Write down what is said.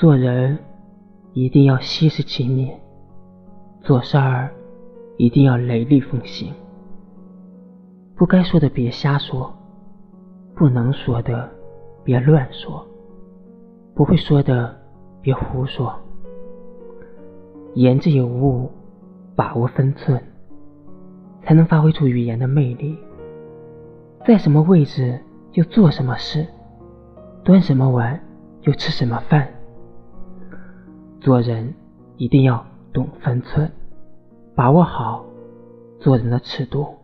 做人一定要息事轻面，做事儿一定要雷厉风行。不该说的别瞎说，不能说的别乱说，不会说的别胡说。言之有物，把握分寸，才能发挥出语言的魅力。在什么位置就做什么事，端什么碗就吃什么饭。做人一定要懂分寸，把握好做人的尺度。